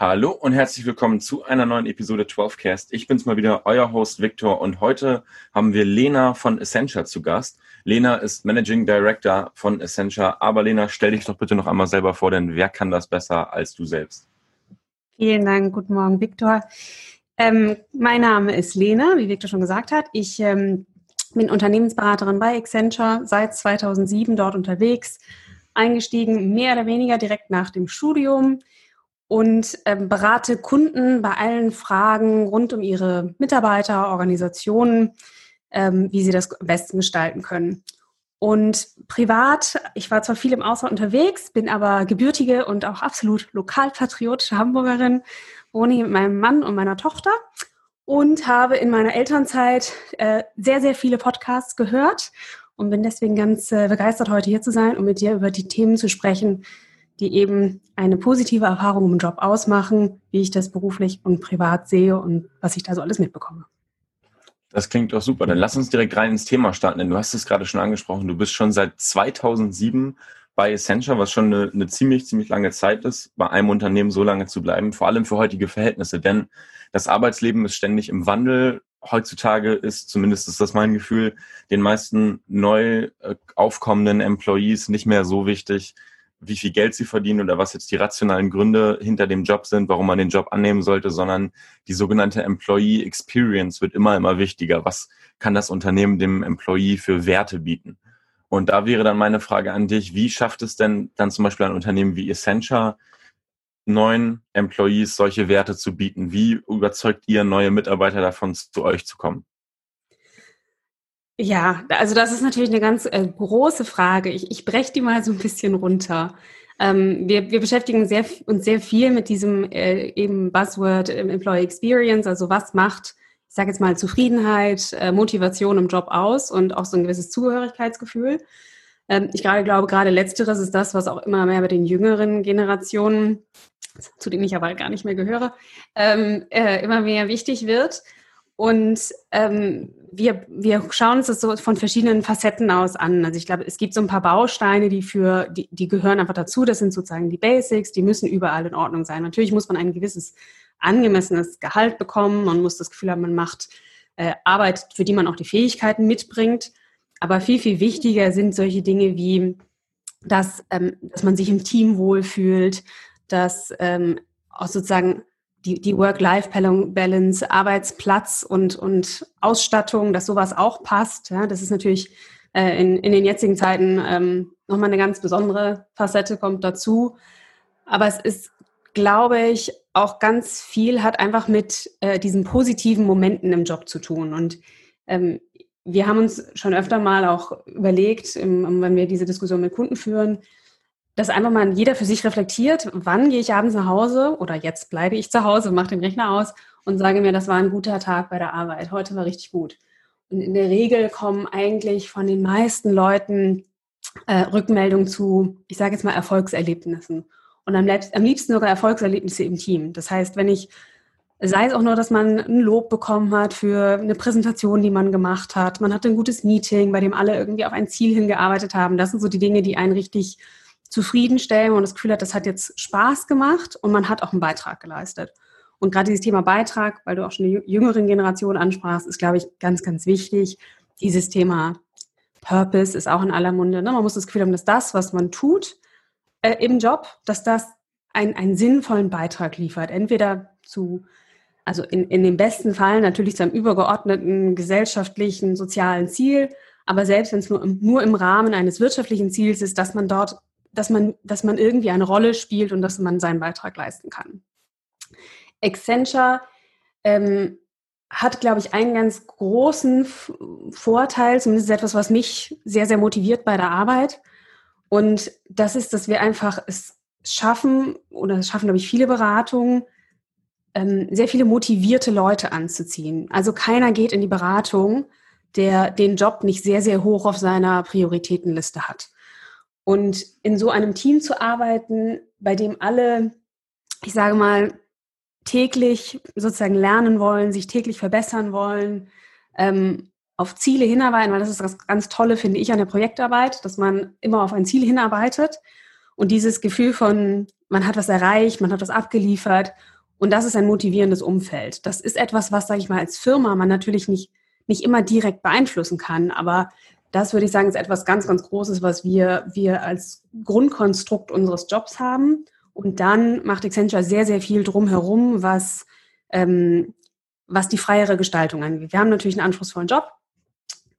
Hallo und herzlich willkommen zu einer neuen Episode 12cast. Ich bin's mal wieder, euer Host Victor und heute haben wir Lena von Essentia zu Gast. Lena ist Managing Director von Essentia, aber Lena, stell dich doch bitte noch einmal selber vor, denn wer kann das besser als du selbst? Vielen Dank, guten Morgen Victor. Ähm, mein Name ist Lena, wie Victor schon gesagt hat. Ich ähm, bin Unternehmensberaterin bei Accenture, seit 2007 dort unterwegs, eingestiegen mehr oder weniger direkt nach dem Studium und ähm, berate Kunden bei allen Fragen rund um ihre Mitarbeiter, Organisationen, ähm, wie sie das am besten gestalten können. Und privat, ich war zwar viel im Ausland unterwegs, bin aber gebürtige und auch absolut lokalpatriotische Hamburgerin, wohne hier mit meinem Mann und meiner Tochter und habe in meiner Elternzeit äh, sehr, sehr viele Podcasts gehört und bin deswegen ganz äh, begeistert, heute hier zu sein, um mit dir über die Themen zu sprechen, die eben eine positive Erfahrung im Job ausmachen, wie ich das beruflich und privat sehe und was ich da so alles mitbekomme. Das klingt doch super. Dann lass uns direkt rein ins Thema starten, denn du hast es gerade schon angesprochen. Du bist schon seit 2007 bei Essentia, was schon eine, eine ziemlich, ziemlich lange Zeit ist, bei einem Unternehmen so lange zu bleiben, vor allem für heutige Verhältnisse, denn das Arbeitsleben ist ständig im Wandel. Heutzutage ist, zumindest ist das mein Gefühl, den meisten neu äh, aufkommenden Employees nicht mehr so wichtig, wie viel Geld sie verdienen oder was jetzt die rationalen Gründe hinter dem Job sind, warum man den Job annehmen sollte, sondern die sogenannte Employee Experience wird immer, immer wichtiger. Was kann das Unternehmen dem Employee für Werte bieten? Und da wäre dann meine Frage an dich, wie schafft es denn dann zum Beispiel ein Unternehmen wie Essentia, neuen Employees solche Werte zu bieten? Wie überzeugt ihr neue Mitarbeiter davon, zu euch zu kommen? Ja, also das ist natürlich eine ganz äh, große Frage. Ich, ich breche die mal so ein bisschen runter. Ähm, wir, wir beschäftigen sehr, uns sehr viel mit diesem äh, eben Buzzword äh, Employee Experience, also was macht, ich sage jetzt mal, Zufriedenheit, äh, Motivation im Job aus und auch so ein gewisses Zugehörigkeitsgefühl. Ähm, ich gerade glaube, gerade letzteres ist das, was auch immer mehr bei den jüngeren Generationen, zu denen ich aber gar nicht mehr gehöre, ähm, äh, immer mehr wichtig wird. Und ähm, wir, wir schauen uns das so von verschiedenen Facetten aus an. Also ich glaube, es gibt so ein paar Bausteine, die für, die, die gehören einfach dazu. Das sind sozusagen die Basics, die müssen überall in Ordnung sein. Natürlich muss man ein gewisses angemessenes Gehalt bekommen. Man muss das Gefühl haben, man macht äh, Arbeit, für die man auch die Fähigkeiten mitbringt. Aber viel, viel wichtiger sind solche Dinge wie, dass, ähm, dass man sich im Team wohlfühlt, dass ähm, auch sozusagen die, die Work-Life-Balance, Arbeitsplatz und, und Ausstattung, dass sowas auch passt. Ja, das ist natürlich äh, in, in den jetzigen Zeiten ähm, nochmal eine ganz besondere Facette kommt dazu. Aber es ist, glaube ich, auch ganz viel hat einfach mit äh, diesen positiven Momenten im Job zu tun. Und ähm, wir haben uns schon öfter mal auch überlegt, im, wenn wir diese Diskussion mit Kunden führen, dass einfach mal jeder für sich reflektiert, wann gehe ich abends nach Hause oder jetzt bleibe ich zu Hause, mache den Rechner aus und sage mir, das war ein guter Tag bei der Arbeit, heute war richtig gut. Und in der Regel kommen eigentlich von den meisten Leuten äh, Rückmeldungen zu, ich sage jetzt mal, Erfolgserlebnissen. Und am, am liebsten sogar Erfolgserlebnisse im Team. Das heißt, wenn ich, sei es auch nur, dass man ein Lob bekommen hat für eine Präsentation, die man gemacht hat, man hatte ein gutes Meeting, bei dem alle irgendwie auf ein Ziel hingearbeitet haben. Das sind so die Dinge, die einen richtig zufriedenstellen und das Gefühl hat, das hat jetzt Spaß gemacht und man hat auch einen Beitrag geleistet. Und gerade dieses Thema Beitrag, weil du auch schon die jüngeren Generation ansprachst, ist, glaube ich, ganz, ganz wichtig. Dieses Thema Purpose ist auch in aller Munde. Ne? Man muss das Gefühl haben, dass das, was man tut äh, im Job, dass das ein, einen sinnvollen Beitrag liefert. Entweder zu, also in, in dem besten Fall natürlich zu einem übergeordneten gesellschaftlichen, sozialen Ziel, aber selbst wenn es nur, nur im Rahmen eines wirtschaftlichen Ziels ist, dass man dort dass man, dass man irgendwie eine Rolle spielt und dass man seinen Beitrag leisten kann. Accenture ähm, hat, glaube ich, einen ganz großen Vorteil, zumindest etwas, was mich sehr, sehr motiviert bei der Arbeit. Und das ist, dass wir einfach es schaffen, oder es schaffen, glaube ich, viele Beratungen, ähm, sehr viele motivierte Leute anzuziehen. Also keiner geht in die Beratung, der den Job nicht sehr, sehr hoch auf seiner Prioritätenliste hat. Und in so einem Team zu arbeiten, bei dem alle, ich sage mal, täglich sozusagen lernen wollen, sich täglich verbessern wollen, ähm, auf Ziele hinarbeiten, weil das ist das ganz Tolle, finde ich, an der Projektarbeit, dass man immer auf ein Ziel hinarbeitet Und dieses Gefühl von, man hat was erreicht, man hat was abgeliefert und das ist ein motivierendes Umfeld. Das ist etwas, was, sage ich mal, als Firma man natürlich nicht, nicht immer direkt beeinflussen kann, aber das würde ich sagen, ist etwas ganz, ganz Großes, was wir, wir als Grundkonstrukt unseres Jobs haben. Und dann macht Accenture sehr, sehr viel drumherum, was, ähm, was die freiere Gestaltung angeht. Wir haben natürlich einen anspruchsvollen Job,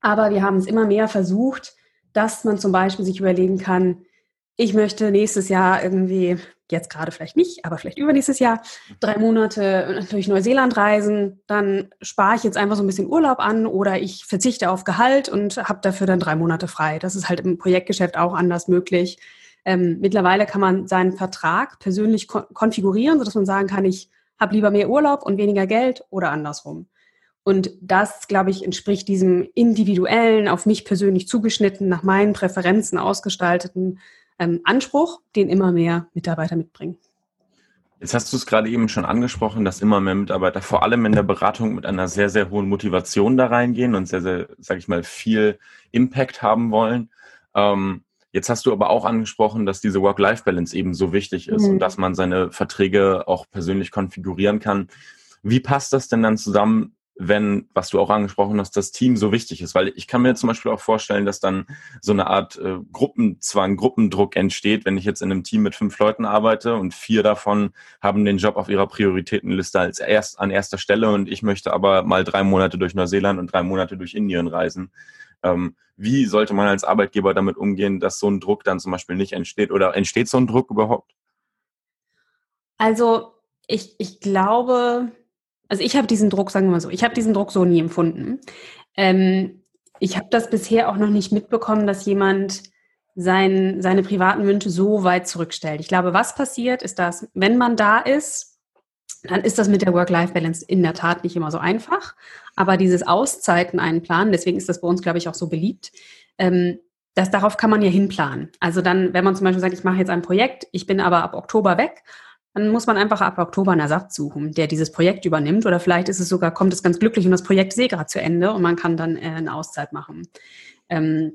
aber wir haben es immer mehr versucht, dass man zum Beispiel sich überlegen kann, ich möchte nächstes Jahr irgendwie, jetzt gerade vielleicht nicht, aber vielleicht übernächstes Jahr, drei Monate durch Neuseeland reisen, dann spare ich jetzt einfach so ein bisschen Urlaub an oder ich verzichte auf Gehalt und habe dafür dann drei Monate frei. Das ist halt im Projektgeschäft auch anders möglich. Ähm, mittlerweile kann man seinen Vertrag persönlich kon konfigurieren, sodass man sagen kann, ich habe lieber mehr Urlaub und weniger Geld oder andersrum. Und das, glaube ich, entspricht diesem individuellen, auf mich persönlich zugeschnitten, nach meinen Präferenzen ausgestalteten ähm, Anspruch, den immer mehr Mitarbeiter mitbringen. Jetzt hast du es gerade eben schon angesprochen, dass immer mehr Mitarbeiter vor allem in der Beratung mit einer sehr, sehr hohen Motivation da reingehen und sehr, sehr, sage ich mal, viel Impact haben wollen. Ähm, jetzt hast du aber auch angesprochen, dass diese Work-Life-Balance eben so wichtig ist mhm. und dass man seine Verträge auch persönlich konfigurieren kann. Wie passt das denn dann zusammen wenn, was du auch angesprochen hast, das Team so wichtig ist. Weil ich kann mir zum Beispiel auch vorstellen, dass dann so eine Art äh, Gruppenzwang, Gruppendruck entsteht, wenn ich jetzt in einem Team mit fünf Leuten arbeite und vier davon haben den Job auf ihrer Prioritätenliste als erst an erster Stelle und ich möchte aber mal drei Monate durch Neuseeland und drei Monate durch Indien reisen. Ähm, wie sollte man als Arbeitgeber damit umgehen, dass so ein Druck dann zum Beispiel nicht entsteht? Oder entsteht so ein Druck überhaupt? Also ich, ich glaube, also ich habe diesen Druck, sagen wir mal so, ich habe diesen Druck so nie empfunden. Ähm, ich habe das bisher auch noch nicht mitbekommen, dass jemand sein, seine privaten Wünsche so weit zurückstellt. Ich glaube, was passiert, ist, dass wenn man da ist, dann ist das mit der Work-Life-Balance in der Tat nicht immer so einfach. Aber dieses Auszeiten einplanen, deswegen ist das bei uns, glaube ich, auch so beliebt, ähm, das, darauf kann man ja hinplanen. Also dann, wenn man zum Beispiel sagt, ich mache jetzt ein Projekt, ich bin aber ab Oktober weg dann muss man einfach ab Oktober einen Ersatz suchen, der dieses Projekt übernimmt. Oder vielleicht ist es sogar, kommt es ganz glücklich und das Projekt ist eh gerade zu Ende und man kann dann äh, eine Auszeit machen. Ähm,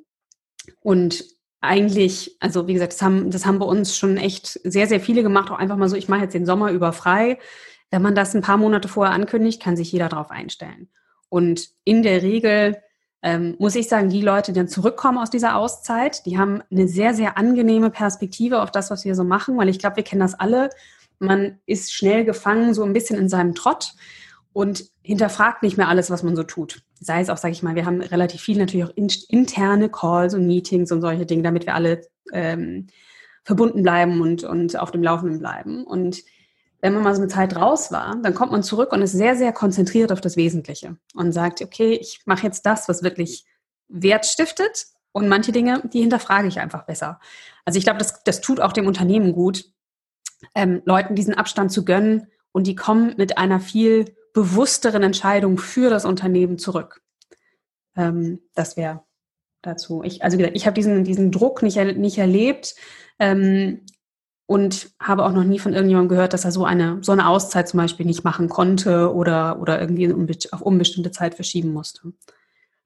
und eigentlich, also wie gesagt, das haben, das haben bei uns schon echt sehr, sehr viele gemacht, auch einfach mal so, ich mache jetzt den Sommer über frei. Wenn man das ein paar Monate vorher ankündigt, kann sich jeder darauf einstellen. Und in der Regel ähm, muss ich sagen, die Leute, die dann zurückkommen aus dieser Auszeit, die haben eine sehr, sehr angenehme Perspektive auf das, was wir so machen, weil ich glaube, wir kennen das alle man ist schnell gefangen, so ein bisschen in seinem Trott und hinterfragt nicht mehr alles, was man so tut. Sei es auch, sage ich mal, wir haben relativ viel natürlich auch in, interne Calls und Meetings und solche Dinge, damit wir alle ähm, verbunden bleiben und, und auf dem Laufenden bleiben. Und wenn man mal so eine Zeit raus war, dann kommt man zurück und ist sehr, sehr konzentriert auf das Wesentliche und sagt, okay, ich mache jetzt das, was wirklich Wert stiftet und manche Dinge, die hinterfrage ich einfach besser. Also ich glaube, das, das tut auch dem Unternehmen gut, ähm, Leuten diesen Abstand zu gönnen und die kommen mit einer viel bewussteren Entscheidung für das Unternehmen zurück. Ähm, das wäre dazu. Ich, also gesagt, ich habe diesen, diesen Druck nicht, nicht erlebt ähm, und habe auch noch nie von irgendjemandem gehört, dass er so eine, so eine Auszeit zum Beispiel nicht machen konnte oder, oder irgendwie auf unbestimmte Zeit verschieben musste.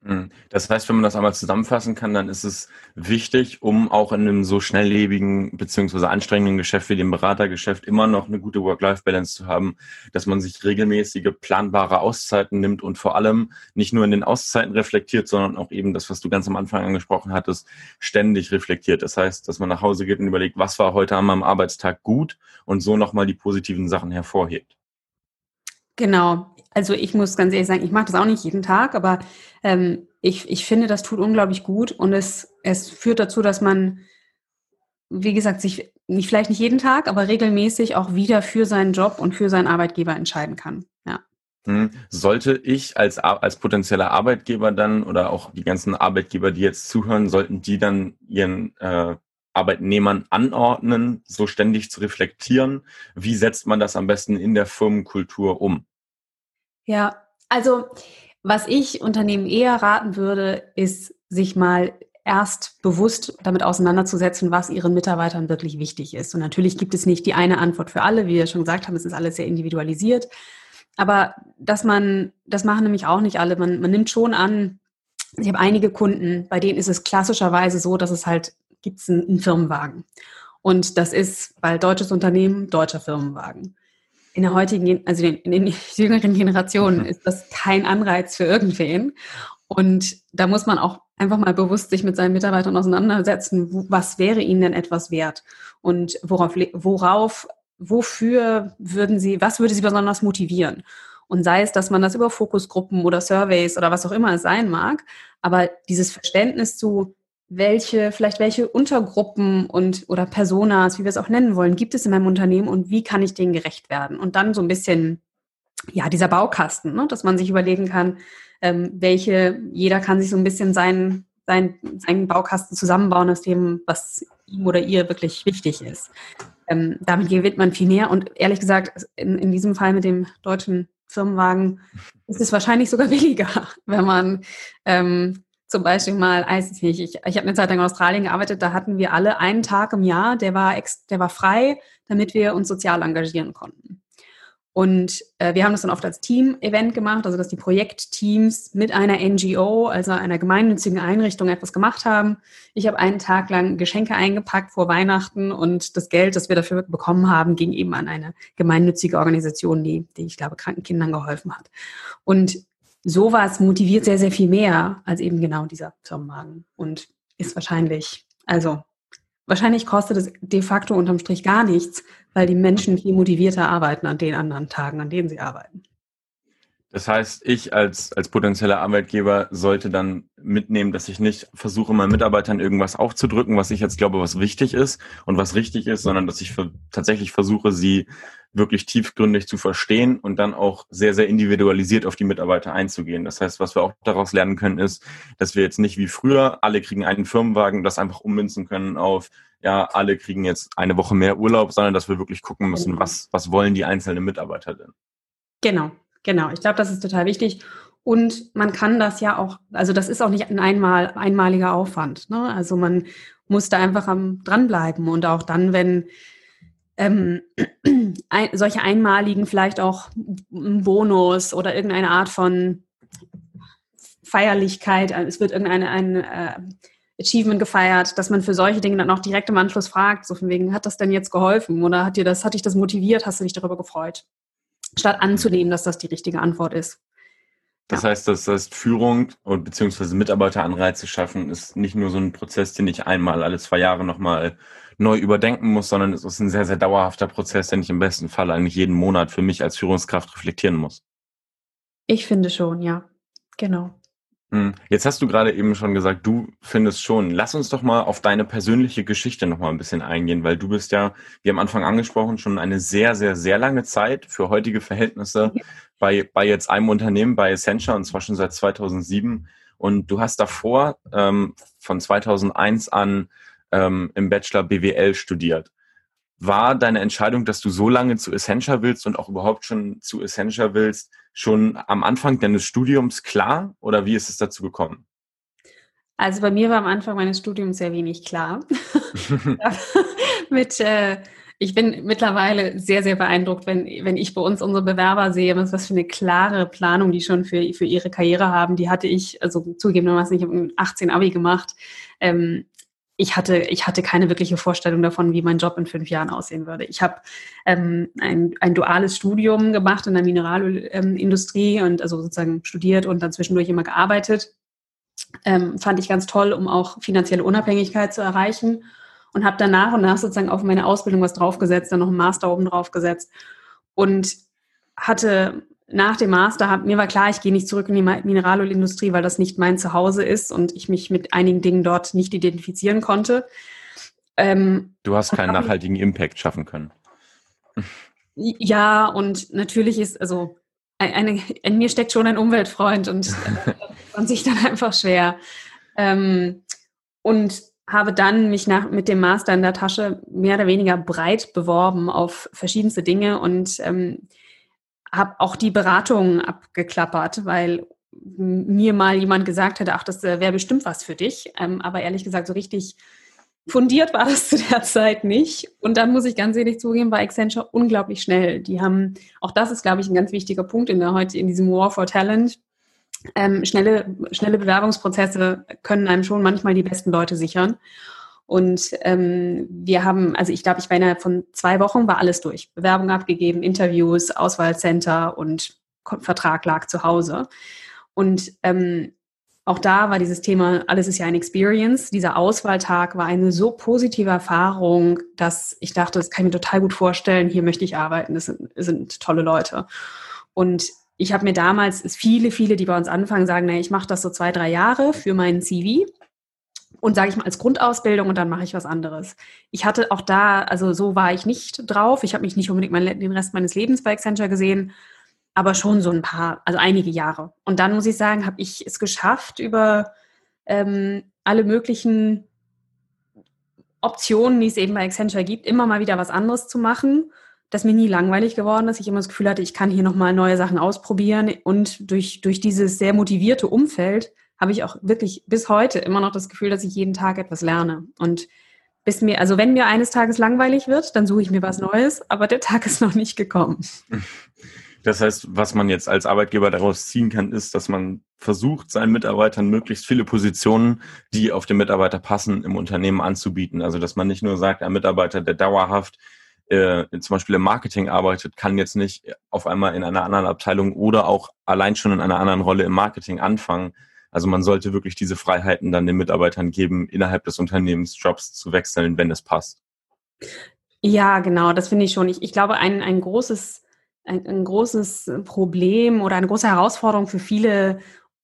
Hm. Das heißt, wenn man das einmal zusammenfassen kann, dann ist es wichtig, um auch in einem so schnelllebigen beziehungsweise anstrengenden Geschäft wie dem Beratergeschäft immer noch eine gute Work-Life-Balance zu haben, dass man sich regelmäßige, planbare Auszeiten nimmt und vor allem nicht nur in den Auszeiten reflektiert, sondern auch eben das, was du ganz am Anfang angesprochen hattest, ständig reflektiert. Das heißt, dass man nach Hause geht und überlegt, was war heute an meinem Arbeitstag gut und so nochmal die positiven Sachen hervorhebt. Genau. Also ich muss ganz ehrlich sagen, ich mache das auch nicht jeden Tag, aber ähm, ich, ich finde, das tut unglaublich gut und es, es führt dazu, dass man, wie gesagt, sich nicht vielleicht nicht jeden Tag, aber regelmäßig auch wieder für seinen Job und für seinen Arbeitgeber entscheiden kann. Ja. Hm. Sollte ich als, als potenzieller Arbeitgeber dann oder auch die ganzen Arbeitgeber, die jetzt zuhören, sollten die dann ihren äh, Arbeitnehmern anordnen, so ständig zu reflektieren? Wie setzt man das am besten in der Firmenkultur um? Ja, also was ich Unternehmen eher raten würde, ist, sich mal erst bewusst damit auseinanderzusetzen, was ihren Mitarbeitern wirklich wichtig ist. Und natürlich gibt es nicht die eine Antwort für alle, wie wir schon gesagt haben, es ist alles sehr individualisiert. Aber dass man, das machen nämlich auch nicht alle. Man, man nimmt schon an, ich habe einige Kunden, bei denen ist es klassischerweise so, dass es halt gibt einen, einen Firmenwagen. Und das ist, weil deutsches Unternehmen, deutscher Firmenwagen. In der heutigen, also in den jüngeren Generationen ist das kein Anreiz für irgendwen. Und da muss man auch einfach mal bewusst sich mit seinen Mitarbeitern auseinandersetzen, was wäre ihnen denn etwas wert und worauf, worauf, wofür würden sie, was würde sie besonders motivieren? Und sei es, dass man das über Fokusgruppen oder Surveys oder was auch immer es sein mag, aber dieses Verständnis zu, welche, vielleicht welche Untergruppen und oder Personas, wie wir es auch nennen wollen, gibt es in meinem Unternehmen und wie kann ich denen gerecht werden? Und dann so ein bisschen, ja, dieser Baukasten, ne, dass man sich überlegen kann, ähm, welche, jeder kann sich so ein bisschen seinen, seinen, seinen Baukasten zusammenbauen aus dem, was ihm oder ihr wirklich wichtig ist. Ähm, damit gewinnt man viel mehr und ehrlich gesagt, in, in diesem Fall mit dem deutschen Firmenwagen ist es wahrscheinlich sogar billiger, wenn man ähm, zum Beispiel mal, weiß ich nicht, ich, ich habe eine Zeit lang in Australien gearbeitet, da hatten wir alle einen Tag im Jahr, der war, ex, der war frei, damit wir uns sozial engagieren konnten. Und äh, wir haben das dann oft als Team-Event gemacht, also dass die Projektteams mit einer NGO, also einer gemeinnützigen Einrichtung, etwas gemacht haben. Ich habe einen Tag lang Geschenke eingepackt vor Weihnachten und das Geld, das wir dafür bekommen haben, ging eben an eine gemeinnützige Organisation, die, die ich glaube, kranken Kindern geholfen hat. Und sowas motiviert sehr, sehr viel mehr als eben genau dieser Firmenwagen und ist wahrscheinlich, also wahrscheinlich kostet es de facto unterm Strich gar nichts, weil die Menschen viel motivierter arbeiten an den anderen Tagen, an denen sie arbeiten. Das heißt, ich als, als potenzieller Arbeitgeber sollte dann mitnehmen, dass ich nicht versuche, meinen Mitarbeitern irgendwas aufzudrücken, was ich jetzt glaube, was wichtig ist und was richtig ist, sondern dass ich tatsächlich versuche, sie wirklich tiefgründig zu verstehen und dann auch sehr, sehr individualisiert auf die Mitarbeiter einzugehen. Das heißt, was wir auch daraus lernen können, ist, dass wir jetzt nicht wie früher, alle kriegen einen Firmenwagen, das einfach ummünzen können auf, ja, alle kriegen jetzt eine Woche mehr Urlaub, sondern dass wir wirklich gucken müssen, was, was wollen die einzelnen Mitarbeiter denn? Genau, genau. Ich glaube, das ist total wichtig. Und man kann das ja auch, also das ist auch nicht ein einmal, einmaliger Aufwand. Ne? Also man muss da einfach am dranbleiben und auch dann, wenn ähm, ein, solche einmaligen vielleicht auch Bonus oder irgendeine Art von Feierlichkeit, äh, es wird irgendeine ein, äh, Achievement gefeiert, dass man für solche Dinge dann auch direkt im Anschluss fragt, so von wegen, hat das denn jetzt geholfen oder hat dir das, hat dich das motiviert, hast du dich darüber gefreut? Statt anzunehmen, dass das die richtige Antwort ist. Das ja. heißt, das heißt, Führung und beziehungsweise Mitarbeiteranreize schaffen ist nicht nur so ein Prozess, den ich einmal alle zwei Jahre nochmal neu überdenken muss, sondern es ist ein sehr, sehr dauerhafter Prozess, den ich im besten Fall eigentlich jeden Monat für mich als Führungskraft reflektieren muss. Ich finde schon, ja. Genau. Hm. Jetzt hast du gerade eben schon gesagt, du findest schon. Lass uns doch mal auf deine persönliche Geschichte noch mal ein bisschen eingehen, weil du bist ja, wie am Anfang angesprochen, schon eine sehr, sehr, sehr lange Zeit für heutige Verhältnisse bei, bei jetzt einem Unternehmen, bei Essentia, und zwar schon seit 2007. Und du hast davor ähm, von 2001 an ähm, im Bachelor BWL studiert. War deine Entscheidung, dass du so lange zu Essentia willst und auch überhaupt schon zu Essentia willst, schon am Anfang deines Studiums klar oder wie ist es dazu gekommen? Also bei mir war am Anfang meines Studiums sehr wenig klar. Mit, äh, ich bin mittlerweile sehr, sehr beeindruckt, wenn, wenn ich bei uns unsere Bewerber sehe, was für eine klare Planung die schon für, für ihre Karriere haben. Die hatte ich, also zugegebenermaßen, ich habe 18 Abi gemacht. Ähm, ich hatte, ich hatte keine wirkliche Vorstellung davon, wie mein Job in fünf Jahren aussehen würde. Ich habe ähm, ein, ein duales Studium gemacht in der Mineralindustrie und also sozusagen studiert und dann zwischendurch immer gearbeitet. Ähm, fand ich ganz toll, um auch finanzielle Unabhängigkeit zu erreichen und habe dann nach und nach sozusagen auf meine Ausbildung was draufgesetzt, dann noch einen Master oben draufgesetzt und hatte nach dem Master, hab, mir war klar, ich gehe nicht zurück in die Mineralölindustrie, weil das nicht mein Zuhause ist und ich mich mit einigen Dingen dort nicht identifizieren konnte. Ähm, du hast keinen nachhaltigen Impact schaffen können. Ja, und natürlich ist, also eine, in mir steckt schon ein Umweltfreund und man sich dann einfach schwer. Ähm, und habe dann mich nach, mit dem Master in der Tasche mehr oder weniger breit beworben auf verschiedenste Dinge und ähm, habe auch die Beratungen abgeklappert, weil mir mal jemand gesagt hätte, ach, das äh, wäre bestimmt was für dich. Ähm, aber ehrlich gesagt, so richtig fundiert war das zu der Zeit nicht. Und dann muss ich ganz ehrlich zugeben, war Accenture unglaublich schnell. Die haben, auch das ist, glaube ich, ein ganz wichtiger Punkt in der heute in diesem War for Talent. Ähm, schnelle, schnelle Bewerbungsprozesse können einem schon manchmal die besten Leute sichern. Und ähm, wir haben, also ich glaube, ich war innerhalb von zwei Wochen war alles durch. Bewerbung abgegeben, Interviews, Auswahlcenter und Vertrag lag zu Hause. Und ähm, auch da war dieses Thema, alles ist ja ein Experience. Dieser Auswahltag war eine so positive Erfahrung, dass ich dachte, das kann ich mir total gut vorstellen, hier möchte ich arbeiten, das sind, das sind tolle Leute. Und ich habe mir damals, viele, viele, die bei uns anfangen, sagen, na, ich mache das so zwei, drei Jahre für meinen CV und sage ich mal als Grundausbildung und dann mache ich was anderes. Ich hatte auch da, also so war ich nicht drauf. Ich habe mich nicht unbedingt mein, den Rest meines Lebens bei Accenture gesehen, aber schon so ein paar, also einige Jahre. Und dann muss ich sagen, habe ich es geschafft, über ähm, alle möglichen Optionen, die es eben bei Accenture gibt, immer mal wieder was anderes zu machen, das mir nie langweilig geworden ist. Ich immer das Gefühl hatte, ich kann hier nochmal neue Sachen ausprobieren. Und durch, durch dieses sehr motivierte Umfeld habe ich auch wirklich bis heute immer noch das Gefühl, dass ich jeden Tag etwas lerne. Und bis mir, also wenn mir eines Tages langweilig wird, dann suche ich mir was Neues, aber der Tag ist noch nicht gekommen. Das heißt, was man jetzt als Arbeitgeber daraus ziehen kann, ist, dass man versucht, seinen Mitarbeitern möglichst viele Positionen, die auf den Mitarbeiter passen, im Unternehmen anzubieten. Also, dass man nicht nur sagt, ein Mitarbeiter, der dauerhaft äh, zum Beispiel im Marketing arbeitet, kann jetzt nicht auf einmal in einer anderen Abteilung oder auch allein schon in einer anderen Rolle im Marketing anfangen. Also man sollte wirklich diese Freiheiten dann den Mitarbeitern geben, innerhalb des Unternehmens Jobs zu wechseln, wenn es passt. Ja, genau, das finde ich schon. Ich, ich glaube, ein, ein großes ein, ein großes Problem oder eine große Herausforderung für viele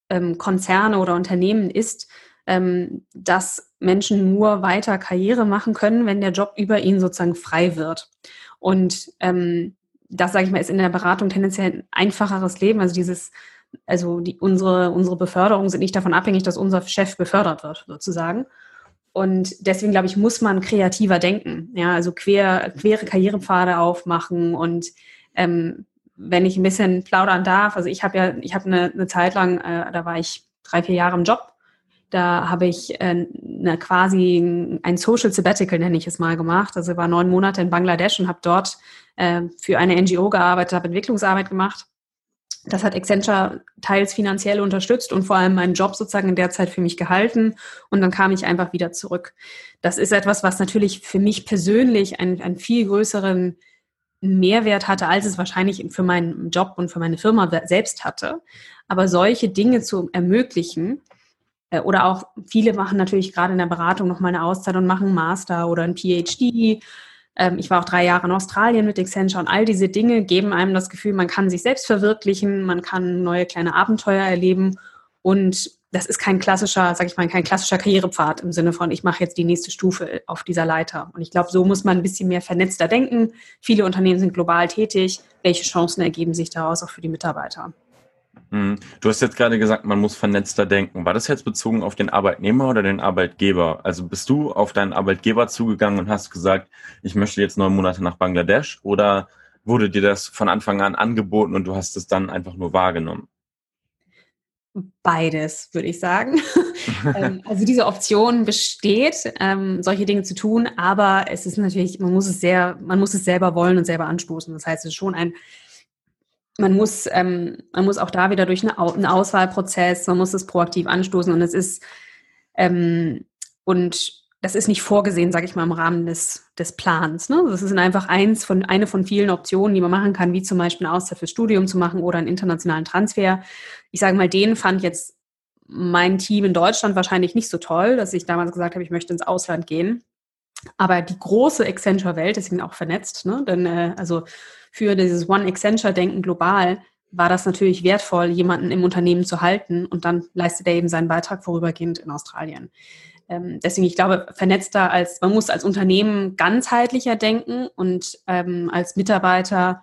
ähm, Konzerne oder Unternehmen ist, ähm, dass Menschen nur weiter Karriere machen können, wenn der Job über ihnen sozusagen frei wird. Und ähm, das, sage ich mal, ist in der Beratung tendenziell ein einfacheres Leben. Also dieses, also die, unsere, unsere Beförderungen sind nicht davon abhängig, dass unser Chef befördert wird, sozusagen. Und deswegen, glaube ich, muss man kreativer denken. Ja, also quer, quere Karrierepfade aufmachen und ähm, wenn ich ein bisschen plaudern darf, also ich habe ja, ich habe eine, eine Zeit lang, äh, da war ich drei, vier Jahre im Job. Da habe ich äh, eine, quasi ein Social Sabbatical, nenne ich es mal, gemacht. Also war neun Monate in Bangladesch und habe dort äh, für eine NGO gearbeitet, habe Entwicklungsarbeit gemacht. Das hat Accenture teils finanziell unterstützt und vor allem meinen Job sozusagen in der Zeit für mich gehalten. Und dann kam ich einfach wieder zurück. Das ist etwas, was natürlich für mich persönlich einen, einen viel größeren Mehrwert hatte, als es wahrscheinlich für meinen Job und für meine Firma selbst hatte. Aber solche Dinge zu ermöglichen, äh, oder auch viele machen natürlich gerade in der Beratung noch mal eine Auszeit und machen einen Master oder ein PhD. Ähm, ich war auch drei Jahre in Australien mit Accenture und all diese Dinge geben einem das Gefühl, man kann sich selbst verwirklichen, man kann neue kleine Abenteuer erleben und das ist kein klassischer, sag ich mal, kein klassischer Karrierepfad im Sinne von, ich mache jetzt die nächste Stufe auf dieser Leiter. Und ich glaube, so muss man ein bisschen mehr vernetzter denken. Viele Unternehmen sind global tätig. Welche Chancen ergeben sich daraus auch für die Mitarbeiter? Hm. Du hast jetzt gerade gesagt, man muss vernetzter denken. War das jetzt bezogen auf den Arbeitnehmer oder den Arbeitgeber? Also bist du auf deinen Arbeitgeber zugegangen und hast gesagt, ich möchte jetzt neun Monate nach Bangladesch oder wurde dir das von Anfang an angeboten und du hast es dann einfach nur wahrgenommen? Beides, würde ich sagen. Ähm, also diese Option besteht, ähm, solche Dinge zu tun, aber es ist natürlich, man muss es sehr, man muss es selber wollen und selber anstoßen. Das heißt, es ist schon ein, man muss, ähm, man muss auch da wieder durch eine, einen Auswahlprozess, man muss es proaktiv anstoßen und es ist, ähm, und das ist nicht vorgesehen, sage ich mal, im Rahmen des, des Plans. Ne? Das ist einfach eins von, eine von vielen Optionen, die man machen kann, wie zum Beispiel eine Auszeit fürs Studium zu machen oder einen internationalen Transfer. Ich sage mal, den fand jetzt mein Team in Deutschland wahrscheinlich nicht so toll, dass ich damals gesagt habe, ich möchte ins Ausland gehen. Aber die große Accenture-Welt, deswegen auch vernetzt, ne? denn äh, also für dieses One Accenture-Denken global war das natürlich wertvoll, jemanden im Unternehmen zu halten und dann leistet er eben seinen Beitrag vorübergehend in Australien. Ähm, deswegen, ich glaube, vernetzter als, man muss als Unternehmen ganzheitlicher denken und ähm, als Mitarbeiter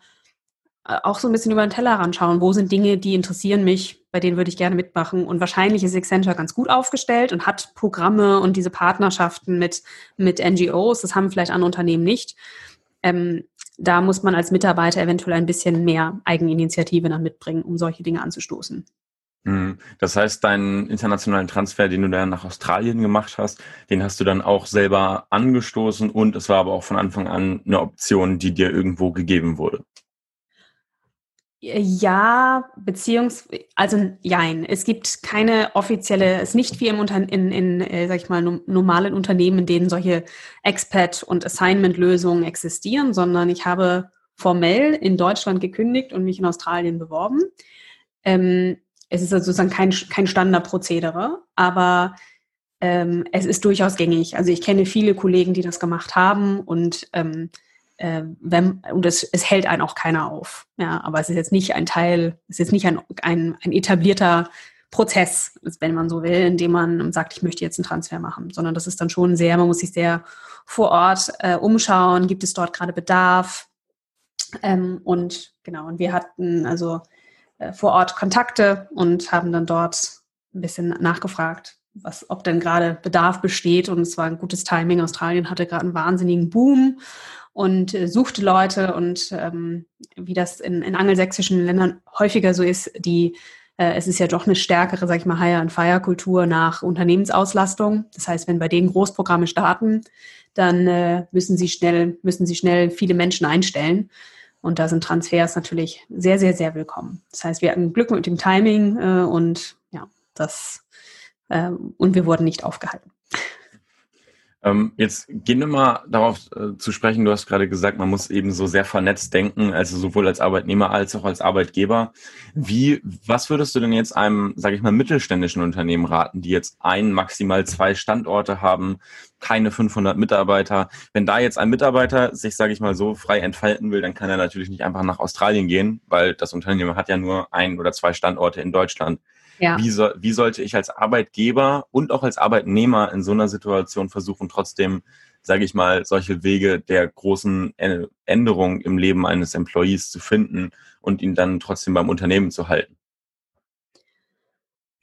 auch so ein bisschen über den Teller schauen. Wo sind Dinge, die interessieren mich, bei denen würde ich gerne mitmachen. Und wahrscheinlich ist Accenture ganz gut aufgestellt und hat Programme und diese Partnerschaften mit, mit NGOs. Das haben vielleicht andere Unternehmen nicht. Ähm, da muss man als Mitarbeiter eventuell ein bisschen mehr Eigeninitiative dann mitbringen, um solche Dinge anzustoßen. Mhm. Das heißt, deinen internationalen Transfer, den du dann nach Australien gemacht hast, den hast du dann auch selber angestoßen und es war aber auch von Anfang an eine Option, die dir irgendwo gegeben wurde. Ja, beziehungs also jein. Es gibt keine offizielle, es ist nicht wie im Unter in, in äh, sag ich mal, normalen Unternehmen, in denen solche Expat- und Assignment-Lösungen existieren, sondern ich habe formell in Deutschland gekündigt und mich in Australien beworben. Ähm, es ist also sozusagen kein, kein Standardprozedere, aber ähm, es ist durchaus gängig. Also ich kenne viele Kollegen, die das gemacht haben und ähm, äh, wenn, und es, es hält einen auch keiner auf. Ja, aber es ist jetzt nicht ein Teil, es ist nicht ein, ein, ein etablierter Prozess, wenn man so will, in dem man sagt, ich möchte jetzt einen Transfer machen, sondern das ist dann schon sehr, man muss sich sehr vor Ort äh, umschauen, gibt es dort gerade Bedarf? Ähm, und genau, und wir hatten also äh, vor Ort Kontakte und haben dann dort ein bisschen nachgefragt, was, ob denn gerade Bedarf besteht. Und es war ein gutes Timing. Australien hatte gerade einen wahnsinnigen Boom und äh, suchte Leute und ähm, wie das in, in angelsächsischen Ländern häufiger so ist, die äh, es ist ja doch eine stärkere, sag ich mal, Hire-and-Fire-Kultur nach Unternehmensauslastung. Das heißt, wenn bei denen Großprogramme starten, dann äh, müssen sie schnell, müssen sie schnell viele Menschen einstellen. Und da sind Transfers natürlich sehr, sehr, sehr willkommen. Das heißt, wir hatten Glück mit dem Timing äh, und ja, das äh, und wir wurden nicht aufgehalten. Ähm, jetzt gehen wir mal darauf äh, zu sprechen. Du hast gerade gesagt, man muss eben so sehr vernetzt denken, also sowohl als Arbeitnehmer als auch als Arbeitgeber. Wie, was würdest du denn jetzt einem, sage ich mal, mittelständischen Unternehmen raten, die jetzt ein, maximal zwei Standorte haben, keine 500 Mitarbeiter? Wenn da jetzt ein Mitarbeiter sich, sage ich mal, so frei entfalten will, dann kann er natürlich nicht einfach nach Australien gehen, weil das Unternehmen hat ja nur ein oder zwei Standorte in Deutschland. Ja. Wie, so, wie sollte ich als Arbeitgeber und auch als Arbeitnehmer in so einer Situation versuchen, trotzdem, sage ich mal, solche Wege der großen Änderung im Leben eines Employees zu finden und ihn dann trotzdem beim Unternehmen zu halten?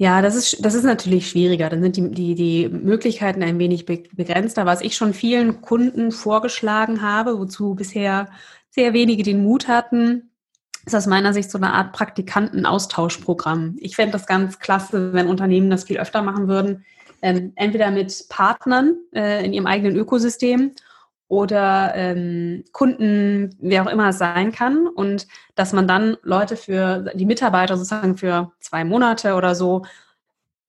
Ja, das ist, das ist natürlich schwieriger. Dann sind die, die, die Möglichkeiten ein wenig begrenzter. Was ich schon vielen Kunden vorgeschlagen habe, wozu bisher sehr wenige den Mut hatten, ist aus meiner Sicht so eine Art Praktikantenaustauschprogramm. Ich fände das ganz klasse, wenn Unternehmen das viel öfter machen würden. Ähm, entweder mit Partnern äh, in ihrem eigenen Ökosystem oder ähm, Kunden, wer auch immer es sein kann. Und dass man dann Leute für die Mitarbeiter sozusagen für zwei Monate oder so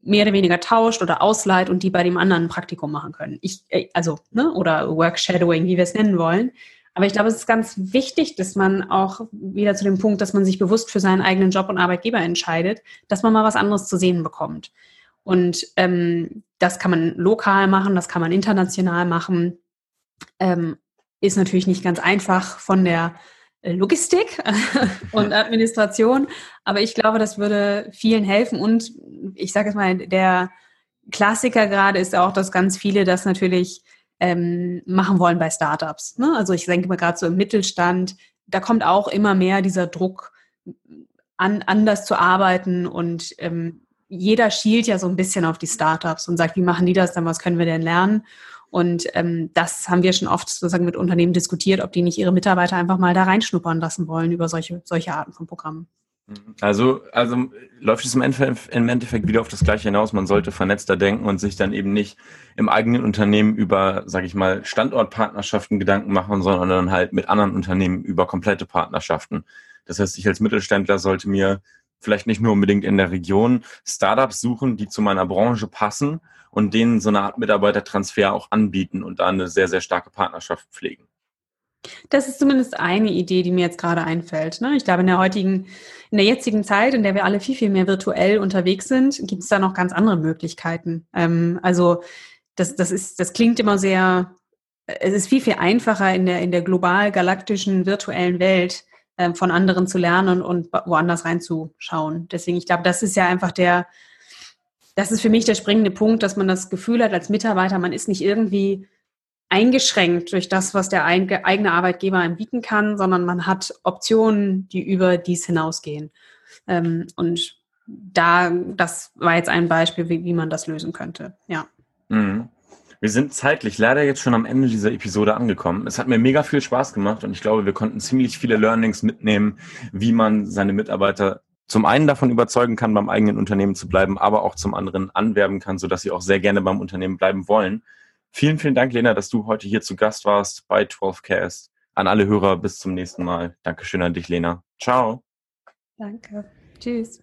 mehr oder weniger tauscht oder ausleiht und die bei dem anderen ein Praktikum machen können. Ich, äh, also, ne, oder Work Shadowing, wie wir es nennen wollen. Aber ich glaube, es ist ganz wichtig, dass man auch wieder zu dem Punkt, dass man sich bewusst für seinen eigenen Job und Arbeitgeber entscheidet, dass man mal was anderes zu sehen bekommt. Und ähm, das kann man lokal machen, das kann man international machen. Ähm, ist natürlich nicht ganz einfach von der äh, Logistik und Administration, aber ich glaube, das würde vielen helfen. Und ich sage es mal, der Klassiker gerade ist auch, dass ganz viele das natürlich ähm, machen wollen bei Startups. Ne? Also ich denke mal gerade so im Mittelstand, da kommt auch immer mehr dieser Druck, an, anders zu arbeiten und ähm, jeder schielt ja so ein bisschen auf die Startups und sagt, wie machen die das dann, was können wir denn lernen? Und ähm, das haben wir schon oft sozusagen mit Unternehmen diskutiert, ob die nicht ihre Mitarbeiter einfach mal da reinschnuppern lassen wollen über solche, solche Arten von Programmen. Also, also läuft es im Endeffekt, im Endeffekt wieder auf das Gleiche hinaus. Man sollte vernetzter denken und sich dann eben nicht im eigenen Unternehmen über, sage ich mal, Standortpartnerschaften Gedanken machen, sondern dann halt mit anderen Unternehmen über komplette Partnerschaften. Das heißt, ich als Mittelständler sollte mir vielleicht nicht nur unbedingt in der Region Startups suchen, die zu meiner Branche passen und denen so eine Art Mitarbeitertransfer auch anbieten und da eine sehr, sehr starke Partnerschaft pflegen. Das ist zumindest eine Idee, die mir jetzt gerade einfällt. Ne? Ich glaube, in der heutigen, in der jetzigen Zeit, in der wir alle viel, viel mehr virtuell unterwegs sind, gibt es da noch ganz andere Möglichkeiten. Ähm, also das, das ist, das klingt immer sehr, es ist viel, viel einfacher in der, in der global galaktischen virtuellen Welt äh, von anderen zu lernen und woanders reinzuschauen. Deswegen, ich glaube, das ist ja einfach der, das ist für mich der springende Punkt, dass man das Gefühl hat als Mitarbeiter, man ist nicht irgendwie eingeschränkt durch das, was der eigene Arbeitgeber einem bieten kann, sondern man hat Optionen, die über dies hinausgehen. Ähm, und da, das war jetzt ein Beispiel, wie, wie man das lösen könnte. Ja. Mhm. Wir sind zeitlich leider jetzt schon am Ende dieser Episode angekommen. Es hat mir mega viel Spaß gemacht und ich glaube, wir konnten ziemlich viele Learnings mitnehmen, wie man seine Mitarbeiter zum einen davon überzeugen kann, beim eigenen Unternehmen zu bleiben, aber auch zum anderen anwerben kann, sodass sie auch sehr gerne beim Unternehmen bleiben wollen. Vielen, vielen Dank, Lena, dass du heute hier zu Gast warst bei 12cast. An alle Hörer bis zum nächsten Mal. Dankeschön an dich, Lena. Ciao. Danke. Tschüss.